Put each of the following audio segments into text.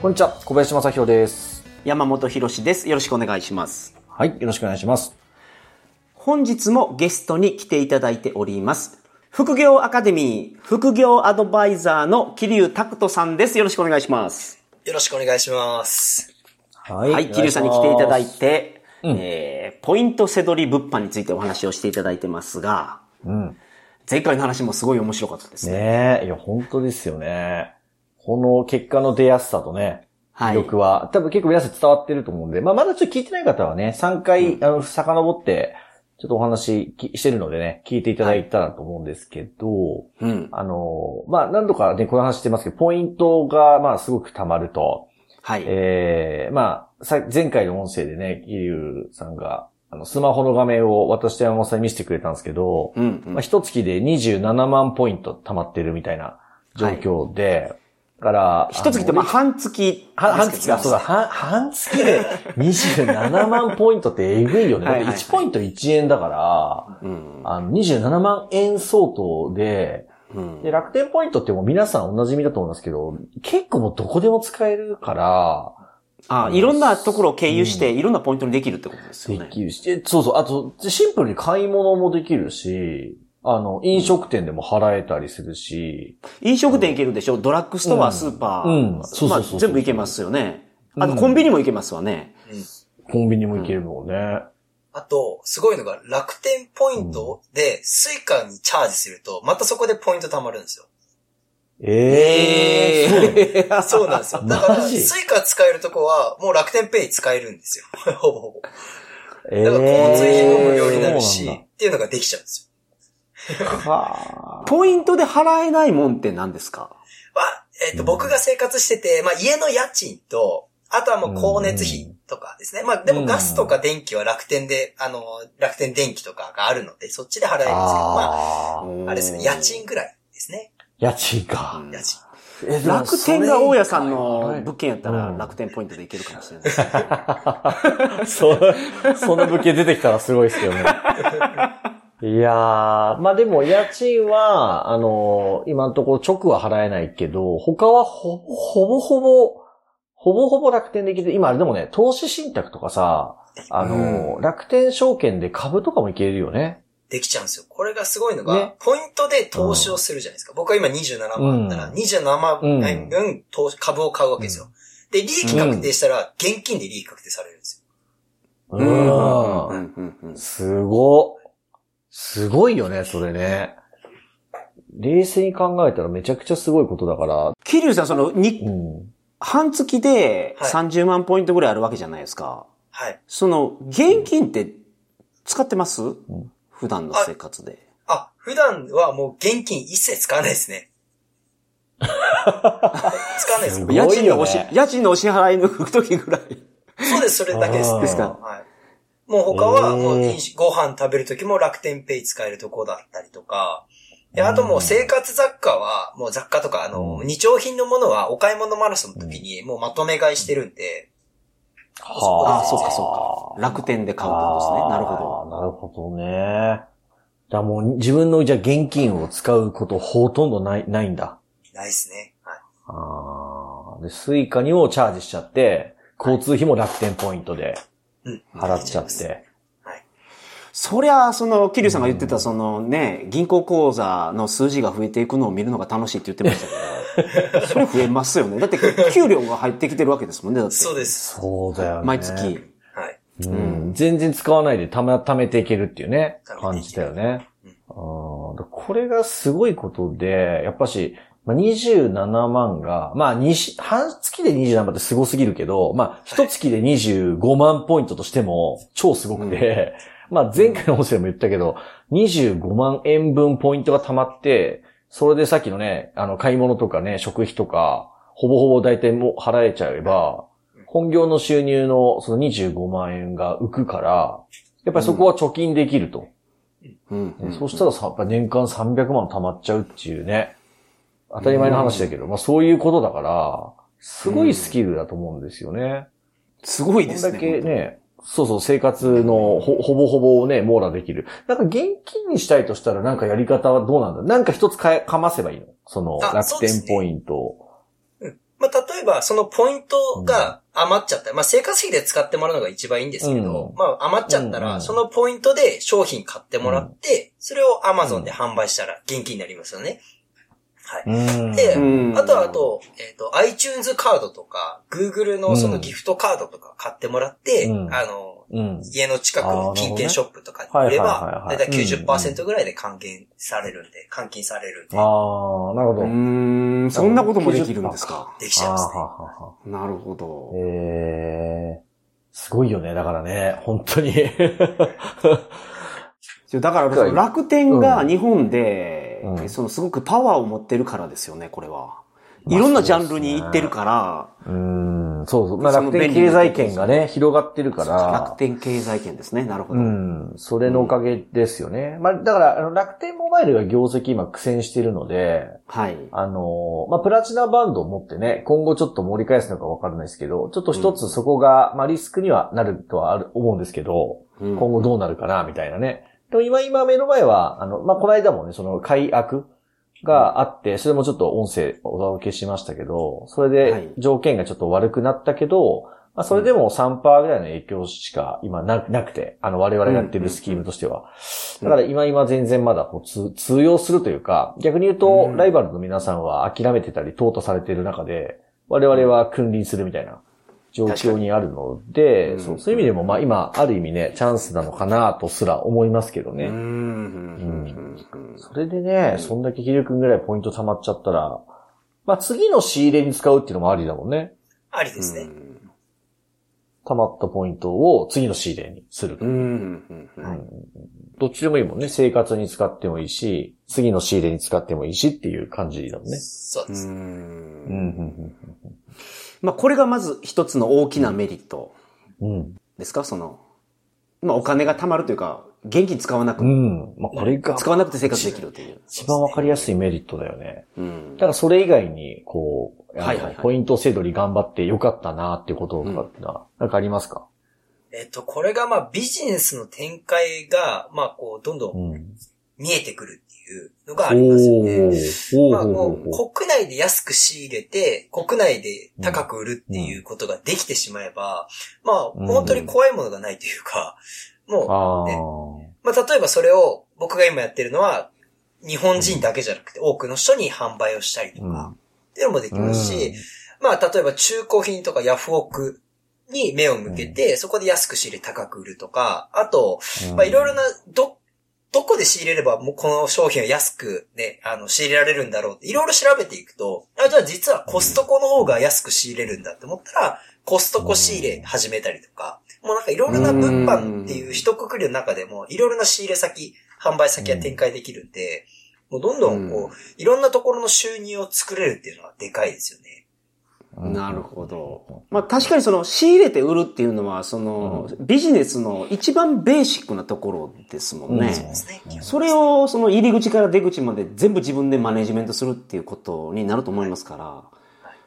こんにちは、小林正宏です。山本博史です。よろしくお願いします。はい、よろしくお願いします。本日もゲストに来ていただいております。副業アカデミー、副業アドバイザーの桐生拓人さんです。よろしくお願いします。よろしくお願いします。ははい、桐生さんに来ていただいて。て、えー、ポイントせどり物販についてお話をしていただいてますが、うん。前回の話もすごい面白かったですね。ねえ、いや、本当ですよね。この結果の出やすさとね、はい。魅力は、多分結構皆さん伝わってると思うんで、まあ、まだちょっと聞いてない方はね、3回、あの、遡って、ちょっとお話きしてるのでね、聞いていただいたらと思うんですけど、うん。あの、まあ、何度かね、この話してますけど、ポイントが、まあ、すごく溜まると、はい。ええまあ、さ、前回の音声でね、桐生さんが、あの、スマホの画面を私と山本さんに見せてくれたんですけど、うん、うん。まあ、一月で27万ポイント溜まってるみたいな状況で、だから、一月って、まあ、半月。は半月。か、そうだ、半、半月で27万ポイントってえぐいよね。はいはいはい。1ポイント1円だから、うん。あの、27万円相当で、うん。で、楽天ポイントってもう皆さんお馴染みだと思いますけど、結構もうどこでも使えるから、あ、いろんなところを経由して、いろんなポイントにできるってことですよね。できるし、えそうそう、あと、シンプルに買い物もできるし、あの、飲食店でも払えたりするし、飲食店行けるでしょ？ドラッグストア、うんスーパー。うんそうそうそう全部行けますよね。あとうんコンビニも行けますわね。コンビニも行けるのね。あと、すごいのが楽天ポイントでスイカにチャージすると、またそこでポイント貯まるんですよ。ええー、そうなんですよ。だから、スイカ使えるとこは、もう楽天ペイ使えるんですよ。ほぼほぼ。えだから交通費も無料になるし、っていうのができちゃうんですよ。だはあポイントで払えないもんって何ですか？まあ、えっ、と、僕が生活してて、まあ、家の家賃と、あとはもう光熱費とかですね。まあ、でもガスとか電気は楽天で、あの、楽天電気とかがあるので、そっちで払えるんですけど、まあ、あーあれですね、家賃ぐらいですね。家賃か。家賃。楽天が大家さんそのれ物件やったらうん楽天ポイントで行けるかもしれないです。そう、その物件出てきたらすごいですけどね。いやー、まあでも家賃は、あの今のところ直は払えないけど、他はほぼ、ほぼほぼ、ほぼほぼ楽天できる。今あれでもね、投資信託とかさ、あの楽天証券で株とかもいけるよね。できちゃうんですよ。これがすごいのが、ねポイントで投資をするじゃないですか。僕は今27万だったら、うん27万うん分投資株を買うわけですよ。で、利益確定したら、現金で利益確定されるんですよ。う。うんんうんうんすご。すごいよね、それね。冷静に考えたらめちゃくちゃすごいことだから。桐生さん、その、に、うん。半月ではい30万ポイントぐらいあるわけじゃないですか。はい。その、現金って使ってます？普段の生活で。あ、普段はもう現金一切使わないですね。使わないですすよ。ごいよね家賃のおし、家賃のお支払いの時ぐらい。そうです、それだけですね。ですか？はい。もう他は、もうご飯食べるときも楽天ペイ使えるとこだったりとか、であともう生活雑貨は、もう雑貨とか、あの、うん日用品のものはお買い物マラソンの時にもうまとめ買いしてるんで、はああ、そうかそうか。楽天で買うってことですね。なるほど。ど。なるほどね。だからもう自分のじゃあ現金を使うことほとんどない、ないんだ。ないですね。はい。ああ。で、スイカにもチャージしちゃって、交通費も楽天ポイントでうん。払っちゃっはい。て。そりゃ、その、桐生さんが言ってた、そのね、銀行口座の数字が増えていくのを見るのが楽しいって言ってましたけど、それ増えますよね。だって、給料が入ってきてるわけですもんね、だって。そうです。そうだよね。毎月。はい。うん。全然使わないでため、貯めていけるっていうね、感じだよね。うんこれがすごいことで、やっぱし、まあ、27万が、まあ、にし半月で27万ってすごすぎるけど、まあ、一月で25万ポイントとしても超すごくて、まあ、前回の音声でも言ったけど、25万円分ポイントが溜まって、それでさっきのね、あの、買い物とかね、食費とか、ほぼほぼ大体もう払えちゃえば、本業の収入のその25万円が浮くから、やっぱりそこは貯金できると。うんねそうしたらさ、やっぱ年間300万貯まっちゃうっていうね。当たり前の話だけど、まあそういうことだから、すごいスキルだと思うんですよね。すごいですね。こんだけね、そうそう、生活のほほぼほぼをね、網羅できる。なんか現金にしたいとしたらなんかやり方はどうなんだなんか一つかえかませばいいのそのあ楽天ポイントを。まあ、例えば、そのポイントが余っちゃったら、まあ、生活費で使ってもらうのが一番いいんですけど、うんまあ、余っちゃったら、うんうんそのポイントで商品買ってもらって、それを Amazon で販売したら現金になりますよね。はい。うんでうんあとは、あと、えっ、と、iTunes カードとか、Google のそのギフトカードとか買ってもらって、うんあの、うん。家の近くの金券ショップとかに売ればは、いはいだいたい90%ぐらいで還元されるんで、換金されるんで、ああ、なるほど。うーん、そんなこともできるんですか？できちゃいますね。はははなるほど。ええすごいよね。だからね、本当に。だから、その楽天が日本で、うんそのすごくパワーを持ってるからですよね、これは。まあいろんなジャンルに行ってるから、うん、そうそう。まあ楽天経済圏がね、広がってるから。楽天経済圏ですね。なるほど。うん。それのおかげですよね。まあ、だから、あの、楽天モバイルが業績今苦戦してるので、はい。あの、まあ、プラチナバンドを持ってね、今後ちょっと盛り返すのかわからないですけど、ちょっと一つそこが、まあ、リスクにはなるとはある、思うんですけど、うん今後どうなるかな、みたいなね。でも今、今目の前は、あの、まあ、この間もね、その、解約があって、それもちょっと音声お届けしましたけど、それはい。で条件がちょっと悪くなったけど、まあ、それでも3%ぐらいの影響しか今ななくて、あの、我々がやってるスキームとしては。だから今今全然まだこう通通用するというか、逆に言うとう、ん。ライバルの皆さんは諦めてたり、淘汰されている中で、我々は君臨するみたいな状況にあるので、そうそういう意味でも、まあ今、ある意味ね、チャンスなのかなとすら思いますけどね。うん。それでね、そんだけヒル君ぐらいポイント溜まっちゃったら、まあ次の仕入れに使うっていうのもありだもんね。ありですね。溜まったポイントを次の仕入れにする。どっちでもいいもんね。生活に使ってもいいし、次の仕入れに使ってもいいしっていう感じだもんね。そうです。うん。うん。うんまあ、これがまず一つの大きなメリットうんうんですか？その、まあ、お金が貯まるというか、現金使わなく、うん。まあ、これが使わなくて生活できるという。一番わかりやすいメリットだよね。うんだからそれ以外に、こう、はいはいはいポイント制度に頑張ってよかったなっていうこととかってのは、なんかありますか？えっと、これがまあビジネスの展開が、まあこう、どんどんん。見えてくるっていうのがありますよね。まあ、ほう国内で安く仕入れて、国内で高く売るっていうことができてしまえば、まあ、うん。本当に怖いものがないというか、もう、あね。あ。まあ、例えばそれを僕が今やってるのは、日本人だけじゃなくて多くの人に販売をしたりとか、っていうのもできますし、まあ、例えば中古品とかヤフオクに目を向けて、そこで安く仕入れ高く売るとか、あと、うん。まあ、いろいろな、ど、どこで仕入れればもうこの商品を安くね、あの、仕入れられるんだろうって、いろいろ調べていくと、あ、じゃあ実はコストコの方が安く仕入れるんだって思ったら、コストコ仕入れ始めたりとか、もうなんかいろいろな物販っていう一括りの中でも、いろいろな仕入れ先、販売先が展開できるんで、もうどんどんこう、いろんなところの収入を作れるっていうのはでかいですよね。なるほど。まあ確かにその仕入れて売るっていうのは、そのビジネスの一番ベーシックなところですもんね。うんそうですね。それをその入り口から出口まで全部自分でマネジメントするっていうことになると思いますか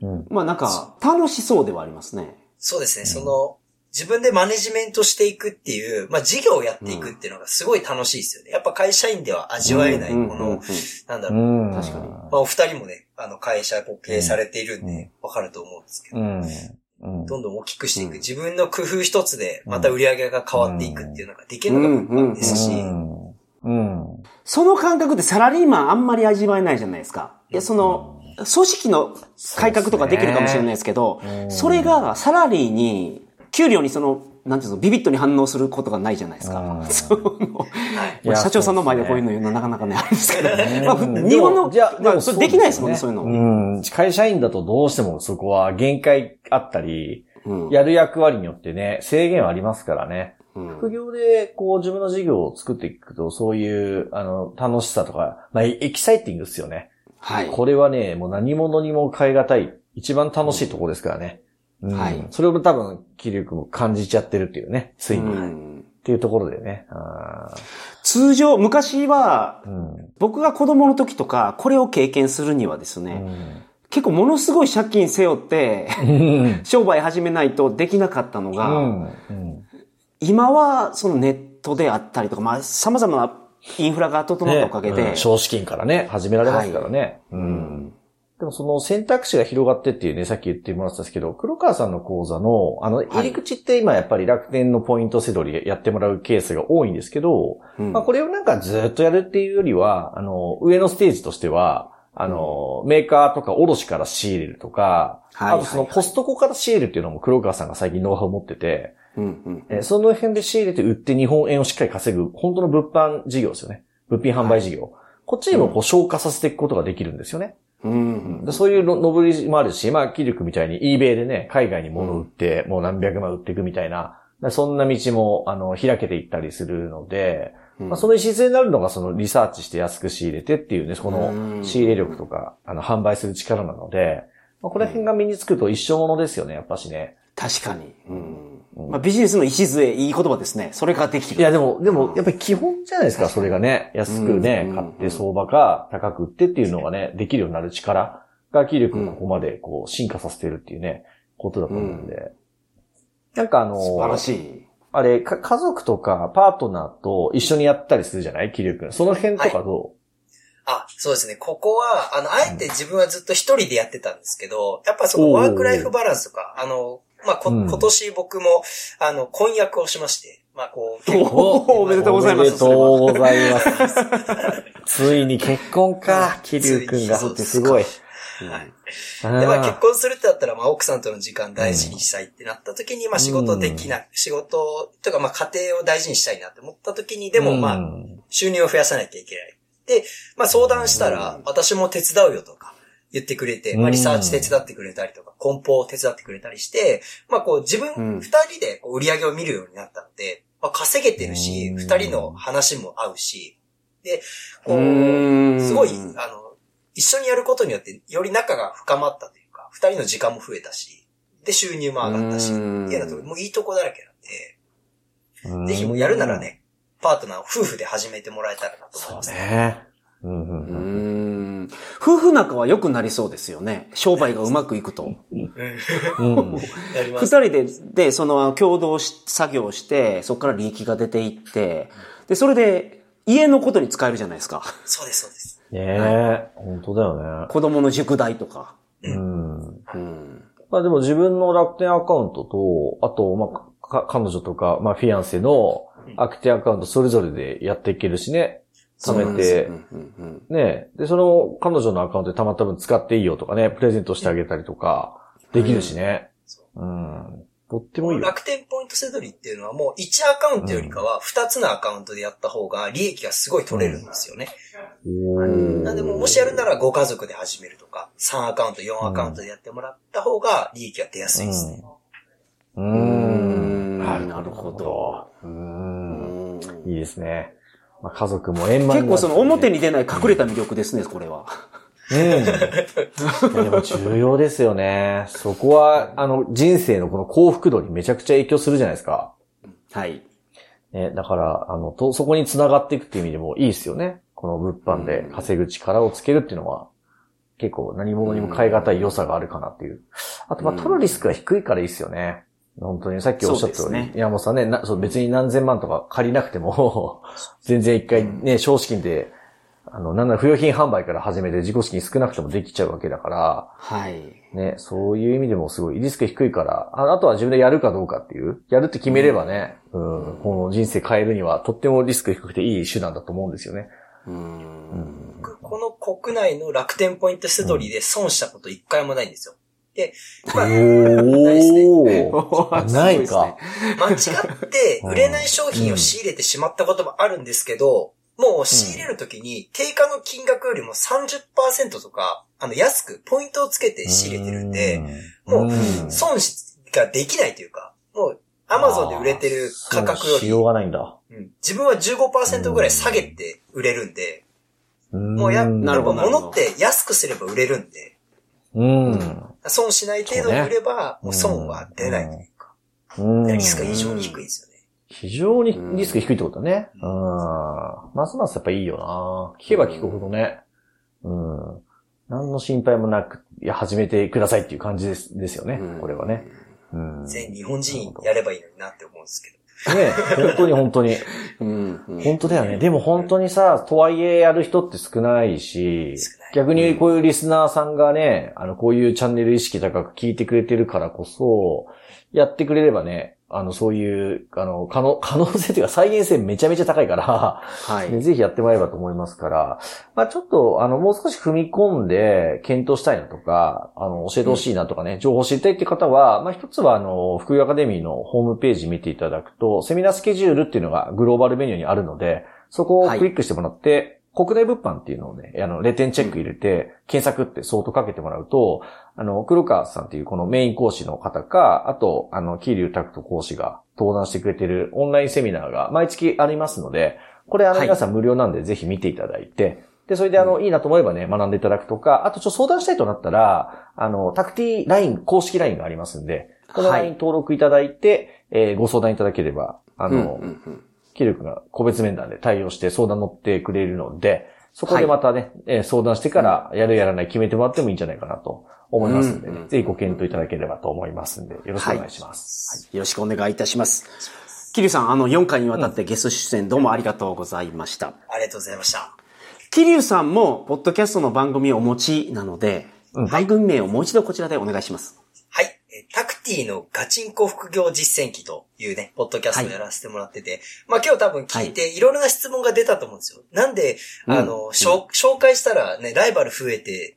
ら、うん。まあなんか楽しそうではありますね。そうですね。その、自分でマネジメントしていくっていう、まあ事業をやっていくっていうのがすごい楽しいですよね。やっぱ会社員では味わえない、こうんうんうんの、なんだろう。うん。確かにまあお二人もね、あの会社を経営されているんうんで、わかると思うんですけど、うん。うん。どんどん大きくしていく。うん自分の工夫一つで、また売り上げが変わっていくっていうのができるのがですし、うん。うん。その感覚ってサラリーマンあんまり味わえないじゃないですか。いや、その、組織の改革とかできるかもしれないですけど、うんそれがサラリーに、給料にその、なんていうの、ビビッとに反応することがないじゃないですか。うん その社長さんの前でこういうの言うのなかなかね、あれですけど、まあ、うん日本の、じゃあ、まあ、それできないですもんね、そういうの。うん。会社員だとどうしてもそこは限界あったり、うんやる役割によってね、制限はありますからね。うん副業で、こう、自分の事業を作っていくと、そういう、あの、楽しさとか、まあ、エキサイティングですよね。はい。これはね、もう何者にも変え難い一番楽しいとこですからね。うん。はいそれを多分、気流君も感じちゃってるっていうね、ついに。っうん。ていうところでね。あ通常、昔は、ーうん。僕が子供の時とか、これを経験するにはですね、結構ものすごい借金背負って、うん。商売始めないとできなかったのが、うん。うん。今はそのネットであったりとか、まあ様々なインフラが整ったおかげで、ねうん。少資金からね、始められますからね。ううん。んでもその選択肢が広がってっていうね、さっき言ってもらったんですけど、黒川さんの講座の、あの、入り口って今やっぱり楽天のポイントせどりやってもらうケースが多いんですけど、うんまあこれをなんかずっとやるっていうよりは、あの、上のステージとしては、あの、メーカーとか卸から仕入れるとか、はいあとそのコストコから仕入れるっていうのも黒川さんが最近ノウハウを持ってて、うんうんえーその辺で仕入れて売って日本円をしっかり稼ぐ、本当の物販事業ですよね。物品販売事業。こっちにもこう消化させていくことができるんですよね。うん。でそういうののぼりもあるし、まあ、キルクみたいに eBay でね、海外に物を売って、もう何百万売っていくみたいな、そんな道も、あの、開けていったりするので、うん。まあ、その礎になるのが、そのリサーチして安く仕入れてっていうね、そうん。の仕入れ力とか、あの、販売する力なので、まあ、この辺が身につくと一生ものですよね、やっぱしね。確かに。うんまあ、ビジネスの礎、いい言葉ですね。それができる。いや、でも、でも、やっぱり基本じゃないですか、それがね。安くねう、ん買って相場か高く売ってっていうのがね、できるようになる力が、キルクがここまでこう、進化させてるっていうね、ことだと思うんで。なんかあの、素晴らしい。あれ、か家族とかパートナーと一緒にやったりするじゃない？キリュウ君。その辺とかどあ、そうですね。ここは、あの、あえて自分はずっと一人でやってたんですけど、やっぱそのワークライフバランスとか、あの、まあ、こ、うん今年僕も、あの、婚約をしまして、まあ、こう、結お構、おめでうとうございますおめでとうございます。ついに結婚か、キリュウ君が。ついにすごい。はい。あで、まあー結婚するってなったら、まあ奥さんとの時間大事にしたいってなった時に、まあ仕事できない、仕事とかまあ家庭を大事にしたいなって思った時に、でもまあうん収入を増やさなきゃいけない。で、まあ相談したら、私も手伝うよとか言ってくれて、まあリサーチ手伝ってくれたりとか、梱包を手伝ってくれたりして、まあこう自分うん。二人でこう売り上げを見るようになったので、まあ稼げてるし、うん。二人の話も合うし、で、こうすごい、あの、一緒にやることによって、より仲が深まったというか、二人の時間も増えたし、で、収入も上がったし、ってうんいうのと、もういいとこだらけなんうん。で、ぜひもうやるならね、パートナーを夫婦で始めてもらえたらなと思いそうます。ね。うんうんううんん夫婦仲は良くなりそうですよね。商売がうまくいくと。うん人で、で、その、共同し、作業して、そこから利益が出ていって、で、それで、家のことに使えるじゃないですか。そうです、そうです。ねえ、本当だよね。子供の塾代とか。うん。うん。まあでも自分の楽天アカウントと、あと、まあ、か彼女とか、まあ、フィアンセの楽天アカウントそれぞれでやっていけるしね。貯めてう、んうんうんね。で、その彼女のアカウントでたまった分使っていいよとかね、プレゼントしてあげたりとか、できるしね。うん。とってもいいよ。楽天ポイントセドリっていうのはもう1アカウントよりかは2つのアカウントでやった方が利益がすごい取れるんですよね。おーなんでもうもしやるならご家族で始めるとか、3アカウント、4アカウントでやってもらった方が利益が出やすいですね。う。うんんななるほど。う。うんんいいですね。まあ、家族も円満結構その表にに出ない隠れた魅力ですね、これは。うん。でも重要ですよね。そこは、あの、人生のこの幸福度にめちゃくちゃ影響するじゃないですか。はい。ね、だから、あの、と、そこに繋がっていくっていう意味でもいいですよね。この物販で稼ぐ力をつけるっていうのは、結構何者にも変え難い良さがあるかなっていう。あと、まあ、うん取るリスクが低いからいいですよね。本当に、さっきおっしゃったように、そうですね山本さんねなそう、別に何千万とか借りなくても、全然一回ね、少資金で、あの、なんなら不用品販売から始めて自己資金少なくてもできちゃうわけだから、はい。ね、そういう意味でもすごいリスク低いから、ああとは自分でやるかどうかっていう、やるって決めればね、うん、この人生変えるにはとってもリスク低くていい手段だと思うんですよね。うん。僕この国内の楽天ポイントセドリで損したこと一回もないんですよ。で、まあ、ないで。すね。ないか。間違って売れない商品を仕入れてしまったこともあるんですけど、もう仕入れるときに定価の金額よりも30%とか、あの安くポイントをつけて仕入れてるんで、もう損しができないというか、もうアマゾンで売れてる価格よそうしようり、がないんだ。うん。自分は15%ぐらい下げて売れるんで、もうや、んなるほど。物って安くすれば売れるんで、うん。損しない程度に売れば、もう損は出ないというか、うん。リスクが非常に低いですよね。非常にリスク低いってことだね。うん。ますますやっぱいいよな聞けば聞くほどね。うん。何の心配もなく、いや、始めてくださいっていう感じですですよね。うんこれはね。うん。全日本人やればいいのになって思うんですけど。ね本当に本当に。うんうん。本当だよね。でも本当にさ、とはいえやる人って少ないし逆にこういうリスナーさんがね、あの、こういうチャンネル意識高く聞いてくれてるからこそ、やってくれればね、あの、そういう、あの、可能、可能性というか再現性めちゃめちゃ高いから、はい。ねぜひやってもらえればと思いますから、まあちょっと、あの、もう少し踏み込んで検討したいなとか、あの、教えてほしいなとかね、情報知りたいって方は、まあ一つは、あの、福井アカデミーのホームページ見ていただくと、セミナースケジュールっていうのがグローバルメニューにあるので、そこをクリックしてもらって、国内物販っていうのをね、あの、レテンチェック入れて、検索って相当かけてもらうと、あの、黒川さんっていうこのメイン講師の方か、あと、あの、キーリュウタクト講師が登壇してくれてるオンラインセミナーが毎月ありますので、これあのはい。皆さん無料なんでぜひ見ていただいて、で、それであの、いいなと思えばね、学んでいただくとか、あとちょっと相談したいとなったら、あの、タクティ LINE、公式 LINE がありますんで、このはい。LINE 登録いただいて、えーご相談いただければ、あの、うんうんうんキルクが個別面談で対応して相談乗ってくれるので、そこでまたね、えー相談してからやるやらない決めてもらってもいいんじゃないかなと思いますんでね、うんぜひご検討いただければと思いますんで、よろしくお願いします。よろしくお願いいたします。キリュウさん、あの、4回にわたってゲスト出演どうもありがとうございました。ありがとうございました。キリュウさんも、ポッドキャストの番組をお持ちなので、うん番組名をもう一度こちらでお願いします。ティのガチンコ副業実践記というね、ポッドキャストをやらせてもらってて、まあ今日多分聞いてい。ろいろな質問が出たと思うんですよ。なんで、あの、うん。紹介したらね、ライバル増えて、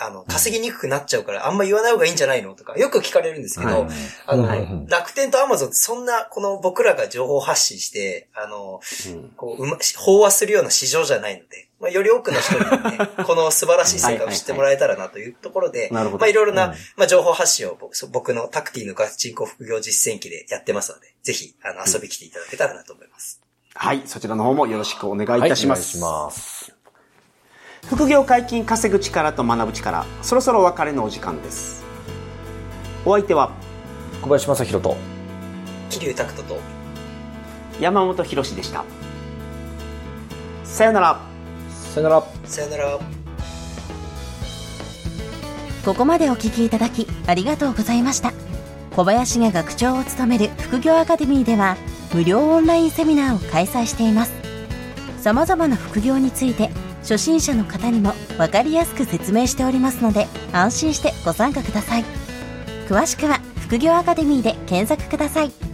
あの、稼ぎにくくなっちゃうから、あんま言わない方がいいんじゃないのとか、よく聞かれるんですけど、はいあの、はい楽天とアマゾンってそんな、この僕らが情報発信して、あの、うん。こう、うま、飽和するような市場じゃないので、まあ、より多くの人にね、この素晴らしい成果を知ってもらえたらなというところで、なるほど。まあ、いろいろな、うん。まあ、情報発信を僕のタクティのガチンコ副業実践機でやってますので、ぜひ、あの、遊び来ていただけたらなと思います。はい、そちらの方もよろしくお願いいたします。はい、お願いします。副業解禁稼ぐ力と学ぶ力、そろそろお別れのお時間です。お相手は小林正宏と、桐生拓人と、山本博史でした。さよなら。さよなら。さよなら。ここまでお聞きいただきありがとうございました小林が学長を務める副業アカデミーでは無料オンラインセミナーを開催しています様々な副業について初心者の方にも分かりやすく説明しておりますので安心してご参加ください。詳しくは副業アカデミーで検索ください。